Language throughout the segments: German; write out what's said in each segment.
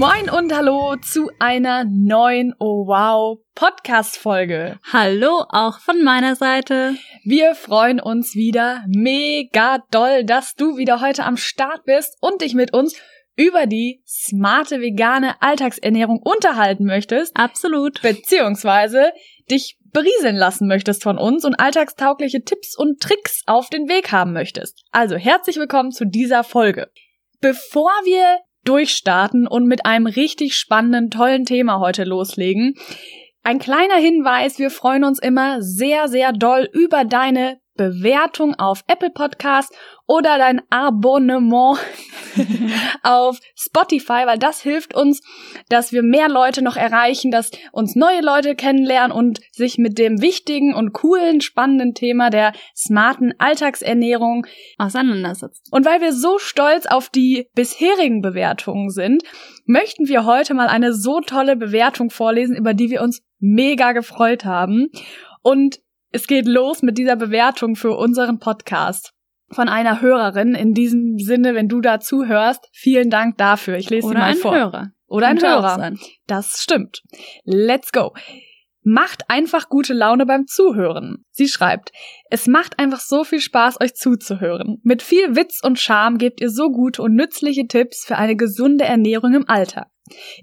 Moin und hallo zu einer neuen Oh wow Podcast Folge. Hallo auch von meiner Seite. Wir freuen uns wieder mega doll, dass du wieder heute am Start bist und dich mit uns über die smarte vegane Alltagsernährung unterhalten möchtest. Absolut. Beziehungsweise dich berieseln lassen möchtest von uns und alltagstaugliche Tipps und Tricks auf den Weg haben möchtest. Also herzlich willkommen zu dieser Folge. Bevor wir durchstarten und mit einem richtig spannenden, tollen Thema heute loslegen. Ein kleiner Hinweis, wir freuen uns immer sehr, sehr doll über deine Bewertung auf Apple Podcast oder dein Abonnement auf Spotify, weil das hilft uns, dass wir mehr Leute noch erreichen, dass uns neue Leute kennenlernen und sich mit dem wichtigen und coolen, spannenden Thema der smarten Alltagsernährung auseinandersetzen. Und weil wir so stolz auf die bisherigen Bewertungen sind, möchten wir heute mal eine so tolle Bewertung vorlesen, über die wir uns mega gefreut haben. Und es geht los mit dieser Bewertung für unseren Podcast von einer Hörerin. In diesem Sinne, wenn du da zuhörst, vielen Dank dafür. Ich lese Oder sie mal ein vor. Hörer. Oder ein Könnte auch Hörer. sein. Das stimmt. Let's go. Macht einfach gute Laune beim Zuhören. Sie schreibt, es macht einfach so viel Spaß, euch zuzuhören. Mit viel Witz und Charme gebt ihr so gute und nützliche Tipps für eine gesunde Ernährung im Alltag.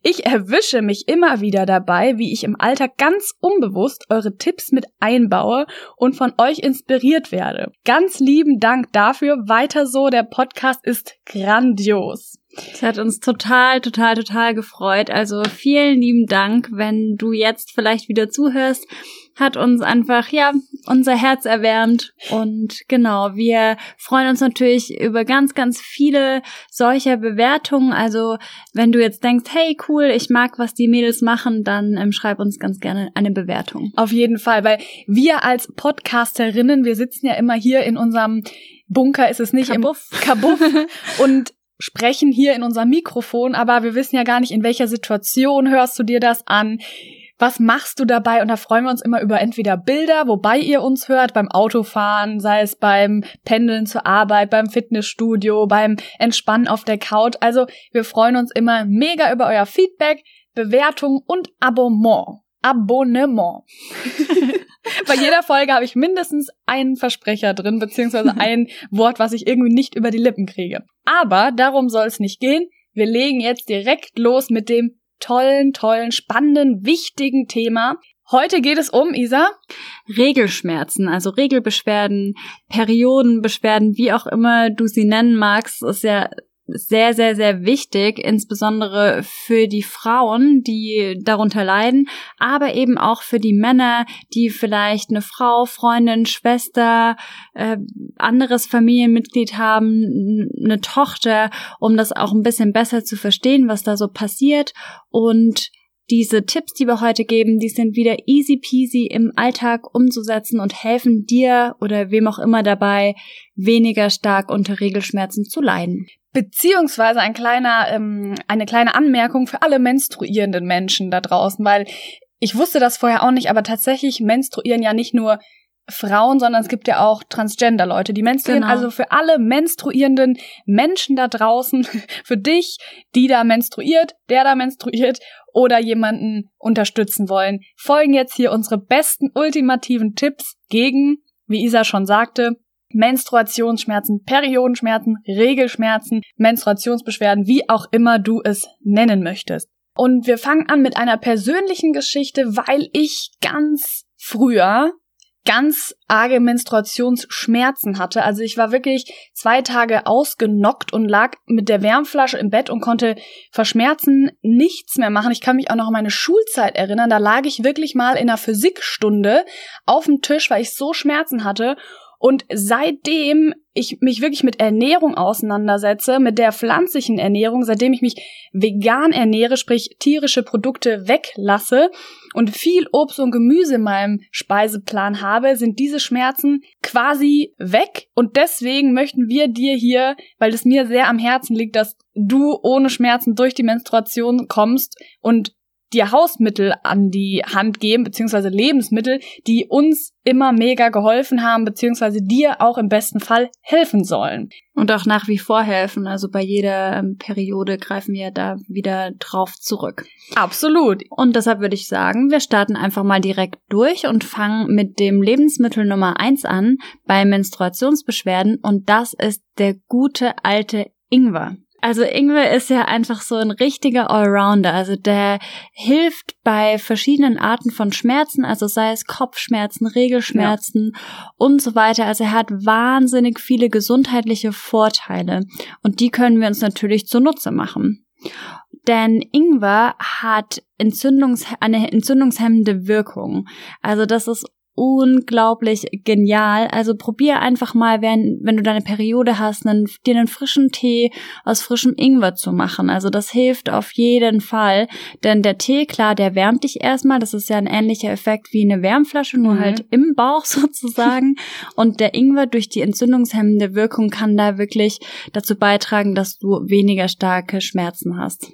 Ich erwische mich immer wieder dabei, wie ich im Alltag ganz unbewusst eure Tipps mit einbaue und von euch inspiriert werde. Ganz lieben Dank dafür. Weiter so, der Podcast ist grandios. Es hat uns total, total, total gefreut. Also vielen lieben Dank, wenn du jetzt vielleicht wieder zuhörst. Hat uns einfach, ja, unser Herz erwärmt. Und genau, wir freuen uns natürlich über ganz, ganz viele solcher Bewertungen. Also wenn du jetzt denkst, hey, cool, ich mag, was die Mädels machen, dann ähm, schreib uns ganz gerne eine Bewertung. Auf jeden Fall, weil wir als Podcasterinnen, wir sitzen ja immer hier in unserem Bunker, ist es nicht Kabuff. im Kabuff und sprechen hier in unserem Mikrofon, aber wir wissen ja gar nicht, in welcher Situation hörst du dir das an. Was machst du dabei? Und da freuen wir uns immer über entweder Bilder, wobei ihr uns hört, beim Autofahren, sei es beim Pendeln zur Arbeit, beim Fitnessstudio, beim Entspannen auf der Couch. Also wir freuen uns immer mega über euer Feedback, Bewertung und Abonnement. Abonnement. Bei jeder Folge habe ich mindestens einen Versprecher drin, beziehungsweise ein Wort, was ich irgendwie nicht über die Lippen kriege. Aber darum soll es nicht gehen. Wir legen jetzt direkt los mit dem tollen, tollen, spannenden, wichtigen Thema. Heute geht es um, Isa, Regelschmerzen, also Regelbeschwerden, Periodenbeschwerden, wie auch immer du sie nennen magst, ist ja sehr, sehr, sehr wichtig, insbesondere für die Frauen, die darunter leiden, aber eben auch für die Männer, die vielleicht eine Frau, Freundin, Schwester, äh, anderes Familienmitglied haben, eine Tochter, um das auch ein bisschen besser zu verstehen, was da so passiert. Und diese Tipps, die wir heute geben, die sind wieder easy peasy im Alltag umzusetzen und helfen dir oder wem auch immer dabei, weniger stark unter Regelschmerzen zu leiden. beziehungsweise ein kleiner, ähm, eine kleine Anmerkung für alle menstruierenden Menschen da draußen, weil ich wusste das vorher auch nicht, aber tatsächlich menstruieren ja nicht nur Frauen, sondern es gibt ja auch Transgender-Leute, die menstruieren. Genau. Also für alle menstruierenden Menschen da draußen, für dich, die da menstruiert, der da menstruiert oder jemanden unterstützen wollen, folgen jetzt hier unsere besten ultimativen Tipps gegen, wie Isa schon sagte, Menstruationsschmerzen, Periodenschmerzen, Regelschmerzen, Menstruationsbeschwerden, wie auch immer du es nennen möchtest. Und wir fangen an mit einer persönlichen Geschichte, weil ich ganz früher ganz arge Menstruationsschmerzen hatte. Also ich war wirklich zwei Tage ausgenockt und lag mit der Wärmflasche im Bett und konnte vor Schmerzen nichts mehr machen. Ich kann mich auch noch an meine Schulzeit erinnern. Da lag ich wirklich mal in einer Physikstunde auf dem Tisch, weil ich so Schmerzen hatte. Und seitdem ich mich wirklich mit Ernährung auseinandersetze, mit der pflanzlichen Ernährung, seitdem ich mich vegan ernähre, sprich tierische Produkte weglasse und viel Obst und Gemüse in meinem Speiseplan habe, sind diese Schmerzen quasi weg. Und deswegen möchten wir dir hier, weil es mir sehr am Herzen liegt, dass du ohne Schmerzen durch die Menstruation kommst und dir Hausmittel an die Hand geben, beziehungsweise Lebensmittel, die uns immer mega geholfen haben, beziehungsweise dir auch im besten Fall helfen sollen. Und auch nach wie vor helfen. Also bei jeder ähm, Periode greifen wir da wieder drauf zurück. Absolut. Und deshalb würde ich sagen, wir starten einfach mal direkt durch und fangen mit dem Lebensmittel Nummer eins an bei Menstruationsbeschwerden. Und das ist der gute alte Ingwer. Also Ingwer ist ja einfach so ein richtiger Allrounder. Also der hilft bei verschiedenen Arten von Schmerzen, also sei es Kopfschmerzen, Regelschmerzen ja. und so weiter. Also er hat wahnsinnig viele gesundheitliche Vorteile und die können wir uns natürlich zunutze machen. Denn Ingwer hat Entzündungs eine entzündungshemmende Wirkung. Also das ist unglaublich genial. Also probier einfach mal, wenn, wenn du deine Periode hast, einen, dir einen frischen Tee aus frischem Ingwer zu machen. Also das hilft auf jeden Fall. Denn der Tee, klar, der wärmt dich erstmal. Das ist ja ein ähnlicher Effekt wie eine Wärmflasche, nur mhm. halt im Bauch sozusagen. Und der Ingwer durch die entzündungshemmende Wirkung kann da wirklich dazu beitragen, dass du weniger starke Schmerzen hast.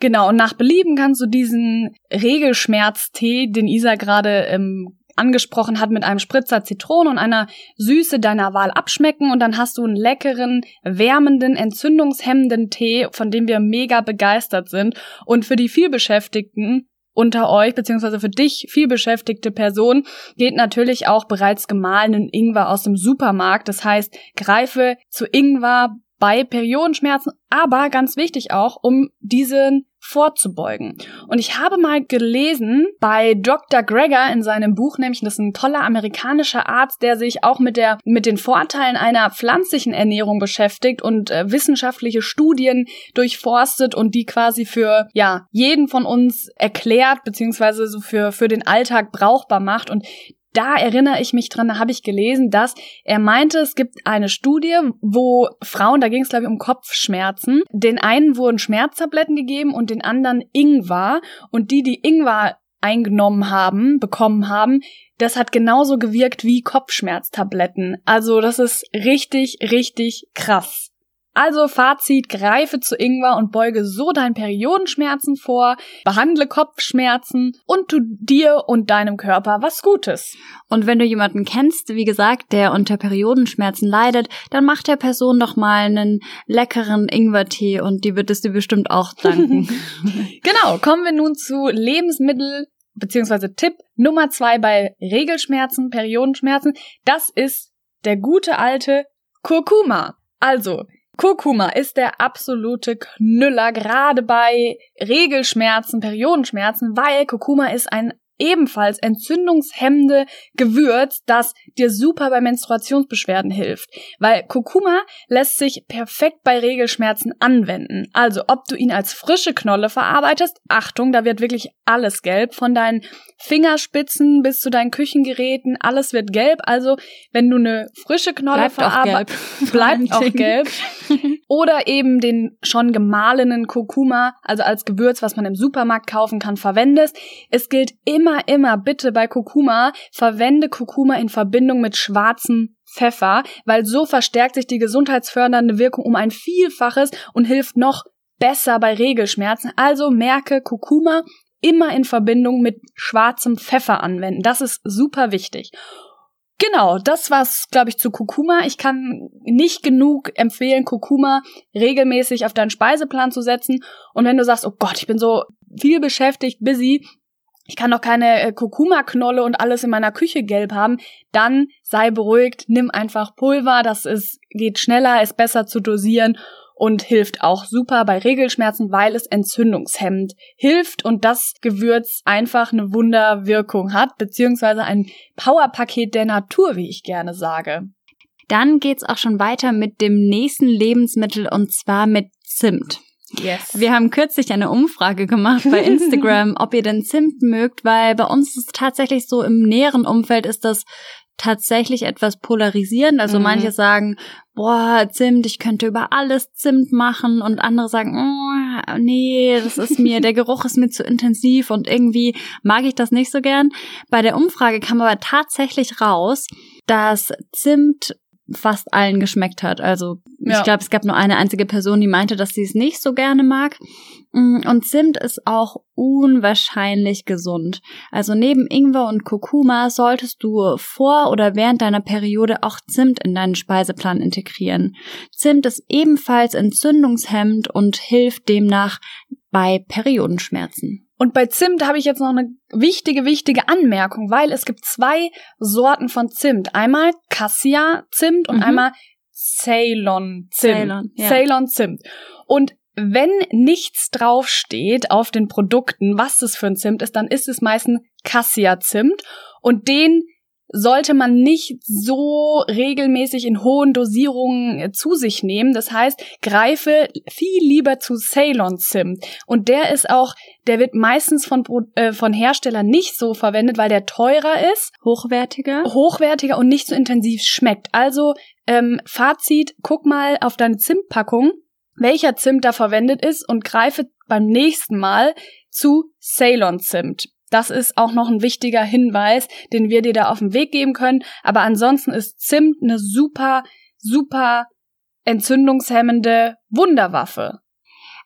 Genau, und nach Belieben kannst du diesen Regelschmerztee, den Isa gerade ähm, angesprochen hat, mit einem Spritzer Zitrone und einer Süße deiner Wahl abschmecken und dann hast du einen leckeren, wärmenden, entzündungshemmenden Tee, von dem wir mega begeistert sind. Und für die vielbeschäftigten unter euch, beziehungsweise für dich vielbeschäftigte Person, geht natürlich auch bereits gemahlenen Ingwer aus dem Supermarkt. Das heißt, greife zu Ingwer bei Periodenschmerzen, aber ganz wichtig auch, um diesen vorzubeugen. Und ich habe mal gelesen bei Dr. Greger in seinem Buch, nämlich das ist ein toller amerikanischer Arzt, der sich auch mit der mit den Vorteilen einer pflanzlichen Ernährung beschäftigt und äh, wissenschaftliche Studien durchforstet und die quasi für ja jeden von uns erklärt beziehungsweise so für für den Alltag brauchbar macht und da erinnere ich mich dran, da habe ich gelesen, dass er meinte, es gibt eine Studie, wo Frauen, da ging es glaube ich um Kopfschmerzen, den einen wurden Schmerztabletten gegeben und den anderen Ingwer und die, die Ingwer eingenommen haben, bekommen haben, das hat genauso gewirkt wie Kopfschmerztabletten. Also das ist richtig, richtig krass. Also Fazit, greife zu Ingwer und beuge so deinen Periodenschmerzen vor, behandle Kopfschmerzen und tu dir und deinem Körper was Gutes. Und wenn du jemanden kennst, wie gesagt, der unter Periodenschmerzen leidet, dann mach der Person doch mal einen leckeren Ingwertee und die wird es dir bestimmt auch danken. genau, kommen wir nun zu Lebensmittel beziehungsweise Tipp Nummer zwei bei Regelschmerzen, Periodenschmerzen. Das ist der gute alte Kurkuma. Also, Kurkuma ist der absolute Knüller, gerade bei Regelschmerzen, Periodenschmerzen, weil Kurkuma ist ein ebenfalls entzündungshemmende Gewürz, das dir super bei Menstruationsbeschwerden hilft. Weil Kurkuma lässt sich perfekt bei Regelschmerzen anwenden. Also ob du ihn als frische Knolle verarbeitest, Achtung, da wird wirklich alles gelb, von deinen Fingerspitzen bis zu deinen Küchengeräten, alles wird gelb. Also wenn du eine frische Knolle verarbeitest, bleibt auch gelb. Oder eben den schon gemahlenen Kurkuma, also als Gewürz, was man im Supermarkt kaufen kann, verwendest. Es gilt immer immer, immer bitte bei Kurkuma verwende Kurkuma in Verbindung mit schwarzem Pfeffer, weil so verstärkt sich die gesundheitsfördernde Wirkung um ein Vielfaches und hilft noch besser bei Regelschmerzen. Also merke Kurkuma immer in Verbindung mit schwarzem Pfeffer anwenden. Das ist super wichtig. Genau, das war's, glaube ich, zu Kurkuma. Ich kann nicht genug empfehlen, Kurkuma regelmäßig auf deinen Speiseplan zu setzen. Und wenn du sagst, oh Gott, ich bin so viel beschäftigt, busy, ich kann doch keine äh, Kurkuma-Knolle und alles in meiner Küche gelb haben, dann sei beruhigt, nimm einfach Pulver, das ist, geht schneller, ist besser zu dosieren und hilft auch super bei Regelschmerzen, weil es entzündungshemmend hilft und das Gewürz einfach eine Wunderwirkung hat, beziehungsweise ein Powerpaket der Natur, wie ich gerne sage. Dann geht's auch schon weiter mit dem nächsten Lebensmittel und zwar mit Zimt. Yes. Wir haben kürzlich eine Umfrage gemacht bei Instagram, ob ihr denn Zimt mögt, weil bei uns ist es tatsächlich so, im näheren Umfeld ist das tatsächlich etwas polarisierend. Also Mhm. manche sagen, boah, Zimt, ich könnte über alles Zimt machen und andere sagen, oh, nee, das ist mir, der Geruch ist mir zu intensiv und irgendwie mag ich das nicht so gern. Bei der Umfrage kam aber tatsächlich raus, dass Zimt fast allen geschmeckt hat. Also Ja. ich glaube, es gab nur eine einzige Person, die meinte, dass sie es nicht so gerne mag. Mm, Und Zimt ist auch unwahrscheinlich gesund. Also neben Ingwer und Kurkuma solltest du vor oder während deiner Periode auch Zimt in deinen Speiseplan integrieren. Zimt ist ebenfalls entzündungshemmend und hilft demnach bei Periodenschmerzen. Und bei Zimt habe ich jetzt noch eine wichtige, wichtige Anmerkung, weil es gibt zwei Sorten von Zimt. Einmal Cassia-Zimt und Mhm. einmal Ceylon-Zimt. Ceylon, ja. Ceylon-Zimt. Und wenn nichts draufsteht auf den Produkten, was das für ein Zimt ist, dann ist es meistens Cassia-Zimt. Und den sollte man nicht so regelmäßig in hohen Dosierungen äh, zu sich nehmen. Das heißt, greife viel lieber zu Ceylon-Zimt. Und der ist auch, der wird meistens von, äh, von Herstellern nicht so verwendet, weil der teurer ist, Hochwertiger? hochwertiger und nicht so intensiv schmeckt. Also ähm, Fazit, guck mal auf deine Zimtpackung, welcher Zimt da verwendet ist und greife beim nächsten Mal zu Ceylon-Zimt. Das ist auch noch ein wichtiger Hinweis, den wir dir da auf den Weg geben können. Aber ansonsten ist Zimt eine super, super entzündungshemmende Wunderwaffe.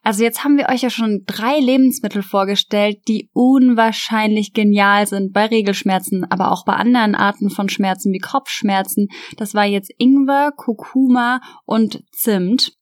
Also jetzt haben wir euch ja schon drei Lebensmittel vorgestellt, die unwahrscheinlich genial sind bei Regelschmerzen, aber auch bei anderen Arten von Schmerzen wie Kopfschmerzen. Das war jetzt Ingwer, Kurkuma und Zimt.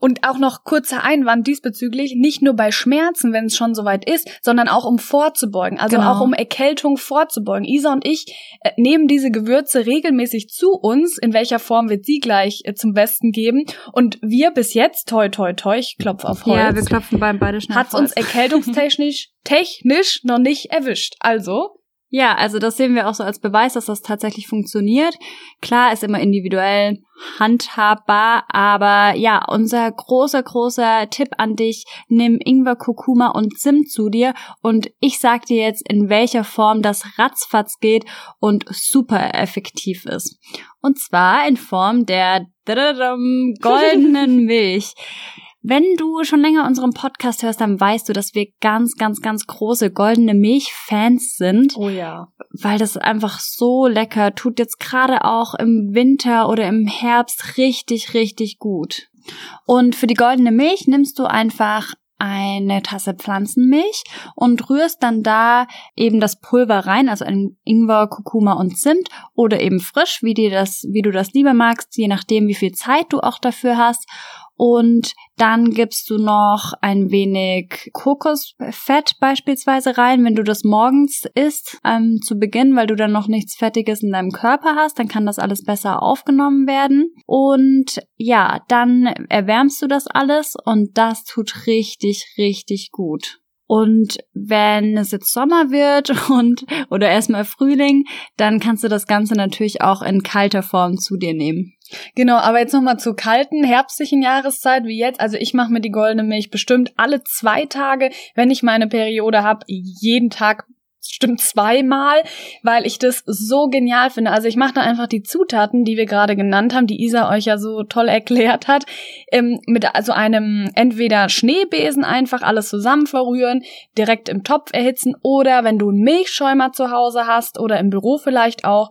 Und auch noch kurzer Einwand diesbezüglich, nicht nur bei Schmerzen, wenn es schon soweit ist, sondern auch um vorzubeugen, also Genau. auch um Erkältung vorzubeugen. Isa und ich äh, nehmen diese Gewürze regelmäßig zu uns, in welcher Form wird sie gleich äh, zum Besten geben. Und wir bis jetzt, toi toi toi, ich klopfe auf Holz, Ja, wir klopfen beim beide schnell hat's auf uns erkältungstechnisch technisch noch nicht erwischt. Also, Ja, also das sehen wir auch so als Beweis, dass das tatsächlich funktioniert. Klar, ist immer individuell handhabbar, aber ja, unser großer, großer Tipp an dich, nimm Ingwer, Kurkuma und Zimt zu dir und ich sag dir jetzt, in welcher Form das ratzfatz geht und super effektiv ist. Und zwar in Form der goldenen Milch. Wenn du schon länger unseren Podcast hörst, dann weißt du, dass wir ganz, ganz, ganz große goldene Milch-Fans sind, oh ja. weil das einfach so lecker tut jetzt gerade auch im Winter oder im Herbst richtig, richtig gut. Und für die goldene Milch nimmst du einfach eine Tasse Pflanzenmilch und rührst dann da eben das Pulver rein, also ein Ingwer, Kurkuma und Zimt oder eben frisch, wie dir das, wie du das lieber magst, je nachdem, wie viel Zeit du auch dafür hast. Und dann gibst du noch ein wenig Kokosfett beispielsweise rein, wenn du das morgens isst, ähm, zu Beginn, weil du dann noch nichts Fettiges in deinem Körper hast, dann kann das alles besser aufgenommen werden. Und ja, dann erwärmst du das alles und das tut richtig, richtig gut. Und wenn es jetzt Sommer wird und oder erstmal Frühling, dann kannst du das Ganze natürlich auch in kalter Form zu dir nehmen. Genau, aber jetzt nochmal zur kalten, herbstlichen Jahreszeit wie jetzt. Also ich mache mir die goldene Milch bestimmt alle zwei Tage, wenn ich meine Periode habe, jeden Tag stimmt zweimal, weil ich das so genial finde. Also ich mache da einfach die Zutaten, die wir gerade genannt haben, die Isa euch ja so toll erklärt hat, ähm, mit also einem entweder Schneebesen einfach alles zusammen verrühren, direkt im Topf erhitzen oder wenn du einen Milchschäumer zu Hause hast oder im Büro vielleicht auch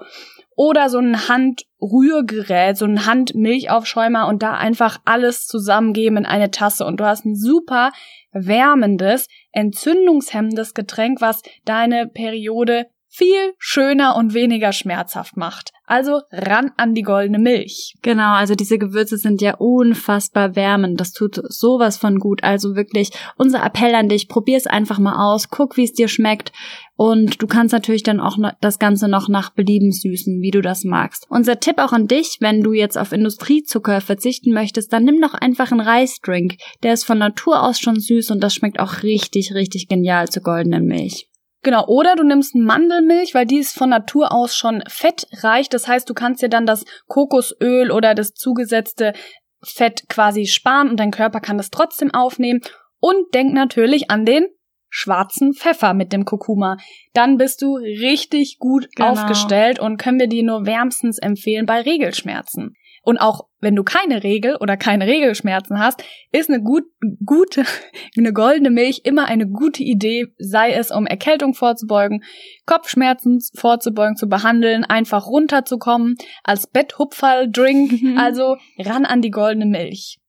oder so ein Handrührgerät, so ein Handmilchaufschäumer und da einfach alles zusammengeben in eine Tasse. Und du hast ein super wärmendes, entzündungshemmendes Getränk, was deine Periode viel schöner und weniger schmerzhaft macht. Also ran an die goldene Milch. Genau, also diese Gewürze sind ja unfassbar wärmend. Das tut sowas von gut. Also wirklich unser Appell an dich, probier es einfach mal aus, guck, wie es dir schmeckt. Und du kannst natürlich dann auch das Ganze noch nach Belieben süßen, wie du das magst. Unser Tipp auch an dich, wenn du jetzt auf Industriezucker verzichten möchtest, dann nimm doch einfach einen Reisdrink. Der ist von Natur aus schon süß und das schmeckt auch richtig, richtig genial zur goldenen Milch. Genau, oder du nimmst Mandelmilch, weil die ist von Natur aus schon fettreich. Das heißt, du kannst dir dann das Kokosöl oder das zugesetzte Fett quasi sparen und dein Körper kann das trotzdem aufnehmen. Und denk natürlich an den schwarzen Pfeffer mit dem Kurkuma. Dann bist du richtig gut genau. aufgestellt und können wir dir nur wärmstens empfehlen bei Regelschmerzen. Und auch wenn du keine Regel oder keine Regelschmerzen hast, ist eine gut, gute, eine goldene Milch immer eine gute Idee, sei es um Erkältung vorzubeugen, Kopfschmerzen vorzubeugen, zu behandeln, einfach runterzukommen, als Betthupferl-Drink, also ran an die goldene Milch.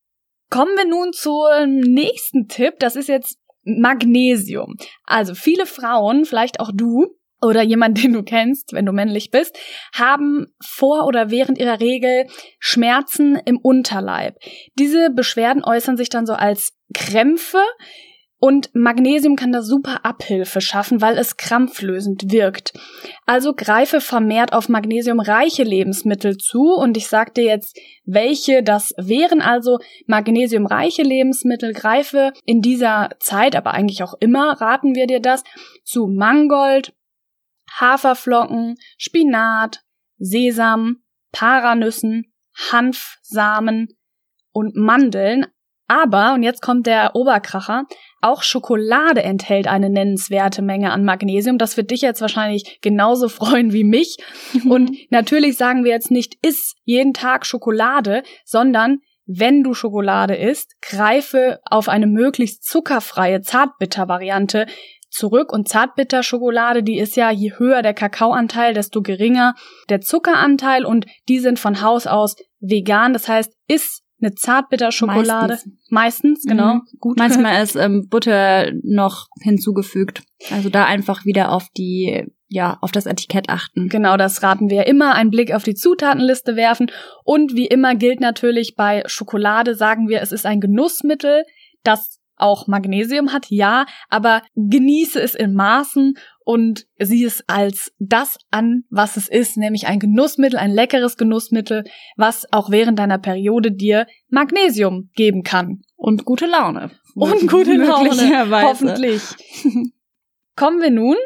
Kommen wir nun zum nächsten Tipp. Das ist jetzt Magnesium. Also viele Frauen, vielleicht auch du, oder jemand, den du kennst, wenn du männlich bist, haben vor oder während ihrer Regel Schmerzen im Unterleib. Diese Beschwerden äußern sich dann so als Krämpfe, und Magnesium kann da super Abhilfe schaffen, weil es krampflösend wirkt. Also greife vermehrt auf magnesiumreiche Lebensmittel zu und ich sag dir jetzt, welche das wären. Also magnesiumreiche Lebensmittel greife in dieser Zeit, aber eigentlich auch immer, raten wir dir das, zu Mangold, Haferflocken, Spinat, Sesam, Paranüssen, Hanfsamen und Mandeln. Aber, und jetzt kommt der Oberkracher, auch Schokolade enthält eine nennenswerte Menge an Magnesium. Das wird dich jetzt wahrscheinlich genauso freuen wie mich. Und natürlich sagen wir jetzt nicht, iss jeden Tag Schokolade, sondern wenn du Schokolade isst, greife auf eine möglichst zuckerfreie Zartbitter-Variante zurück. Und Zartbitterschokolade, die ist ja, je höher der Kakaoanteil, desto geringer der Zuckeranteil und die sind von Haus aus vegan. Das heißt, iss eine Zartbitterschokolade. Meistens, Meistens genau. Mhm. Gut. Manchmal ist ähm, Butter noch hinzugefügt. Also da einfach wieder auf die, ja, auf das Etikett achten. Genau, das raten wir immer. Einen Blick auf die Zutatenliste werfen. Und wie immer gilt natürlich bei Schokolade, sagen wir, es ist ein Genussmittel, das auch Magnesium hat, ja, aber genieße es in Maßen und sieh es als das an, was es ist, nämlich ein Genussmittel, ein leckeres Genussmittel, was auch während deiner Periode dir Magnesium geben kann. Und gute Laune. Und gute Laune, hoffentlich. Kommen wir nun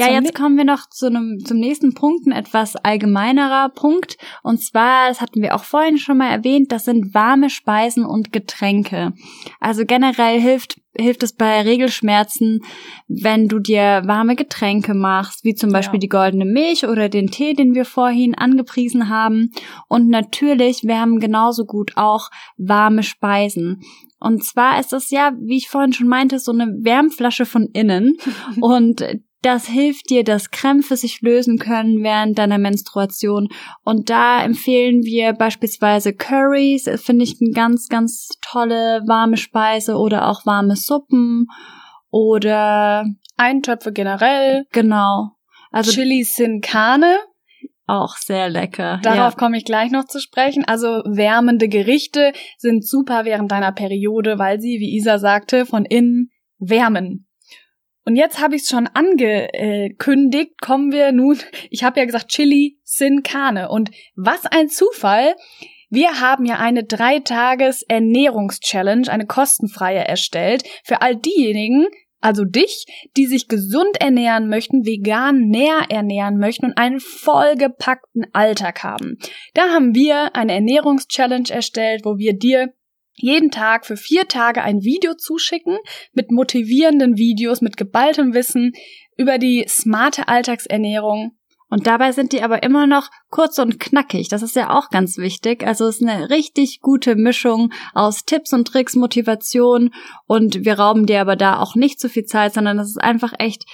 ja, jetzt kommen wir noch zu einem, zum nächsten Punkt, ein etwas allgemeinerer Punkt. Und zwar, das hatten wir auch vorhin schon mal erwähnt, das sind warme Speisen und Getränke. Also generell hilft hilft es bei Regelschmerzen, wenn du dir warme Getränke machst, wie zum Beispiel ja. die goldene Milch oder den Tee, den wir vorhin angepriesen haben. Und natürlich wärmen genauso gut auch warme Speisen. Und zwar ist es ja, wie ich vorhin schon meinte, so eine Wärmflasche von innen. Und das hilft dir, dass Krämpfe sich lösen können während deiner Menstruation. Und da empfehlen wir beispielsweise Curries, finde ich eine ganz, ganz tolle warme Speise oder auch warme Suppen oder Eintöpfe generell. Genau. Also Chili sin Carne. Auch sehr lecker. Darauf ja. komme ich gleich noch zu sprechen. Also wärmende Gerichte sind super während deiner Periode, weil sie, wie Isa sagte, von innen wärmen. Und jetzt habe ich es schon angekündigt, kommen wir nun, ich habe ja gesagt Chili Sin Carne. Und was ein Zufall, wir haben ja eine dreitages Ernährungschallenge, eine kostenfreie erstellt für all diejenigen, also dich, die sich gesund ernähren möchten, vegan näher ernähren möchten und einen vollgepackten Alltag haben. Da haben wir eine Ernährungschallenge erstellt, wo wir dir jeden Tag für vier Tage ein Video zuschicken mit motivierenden Videos, mit geballtem Wissen über die smarte Alltagsernährung. Und dabei sind die aber immer noch kurz und knackig. Das ist ja auch ganz wichtig. Also es ist eine richtig gute Mischung aus Tipps und Tricks, Motivation und wir rauben dir aber da auch nicht zu viel Zeit, sondern es ist einfach echt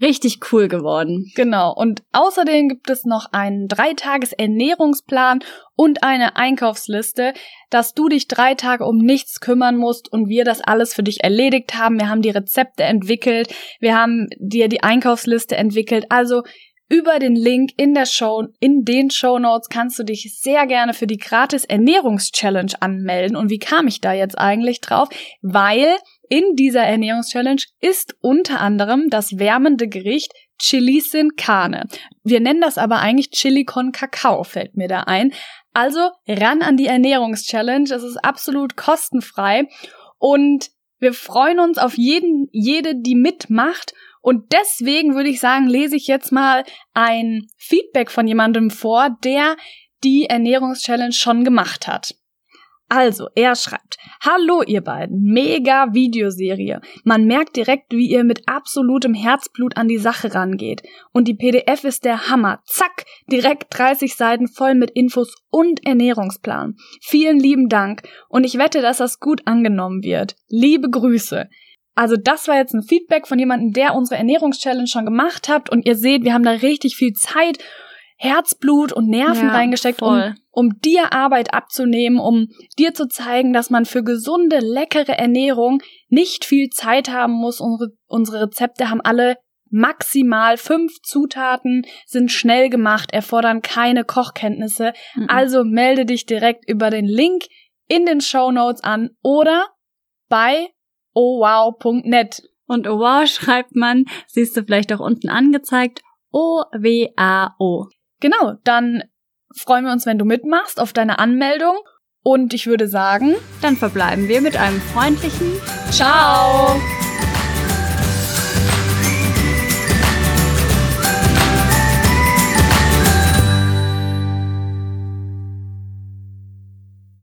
richtig cool geworden. Genau. Und außerdem gibt es noch einen Dreitages Ernährungsplan und eine Einkaufsliste, dass du dich drei Tage um nichts kümmern musst und wir das alles für dich erledigt haben. Wir haben die Rezepte entwickelt. Wir haben dir die Einkaufsliste entwickelt. Also über den Link in der Show, in den Show Notes kannst du dich sehr gerne für die gratis Ernährungschallenge anmelden. Und wie kam ich da jetzt eigentlich drauf? Weil in dieser Ernährungschallenge ist unter anderem das wärmende Gericht Chili sin Carne. Wir nennen das aber eigentlich Chili con Kakao, fällt mir da ein. Also ran an die Ernährungschallenge. Es ist absolut kostenfrei und wir freuen uns auf jeden, jede, die mitmacht. Und deswegen würde ich sagen, lese ich jetzt mal ein Feedback von jemandem vor, der die Ernährungschallenge schon gemacht hat. Also, er schreibt, Hallo ihr beiden, mega Videoserie. Man merkt direkt, wie ihr mit absolutem Herzblut an die Sache rangeht. Und die PDF ist der Hammer. Zack, direkt 30 Seiten voll mit Infos und Ernährungsplan. Vielen lieben Dank und ich wette, dass das gut angenommen wird. Liebe Grüße. Also das war jetzt ein Feedback von jemandem, der unsere Ernährungschallenge schon gemacht hat und ihr seht, wir haben da richtig viel Zeit Herzblut und Nerven ja, reingesteckt, um, um dir Arbeit abzunehmen, um dir zu zeigen, dass man für gesunde, leckere Ernährung nicht viel Zeit haben muss. Unsere, unsere Rezepte haben alle maximal fünf Zutaten, sind schnell gemacht, erfordern keine Kochkenntnisse. Mhm. Also melde dich direkt über den Link in den Show Notes an oder bei owow.net. Und oh wow schreibt man, siehst du vielleicht auch unten angezeigt, O-W-A-O. Genau, dann freuen wir uns, wenn du mitmachst auf deine Anmeldung. Und ich würde sagen, dann verbleiben wir mit einem freundlichen Ciao!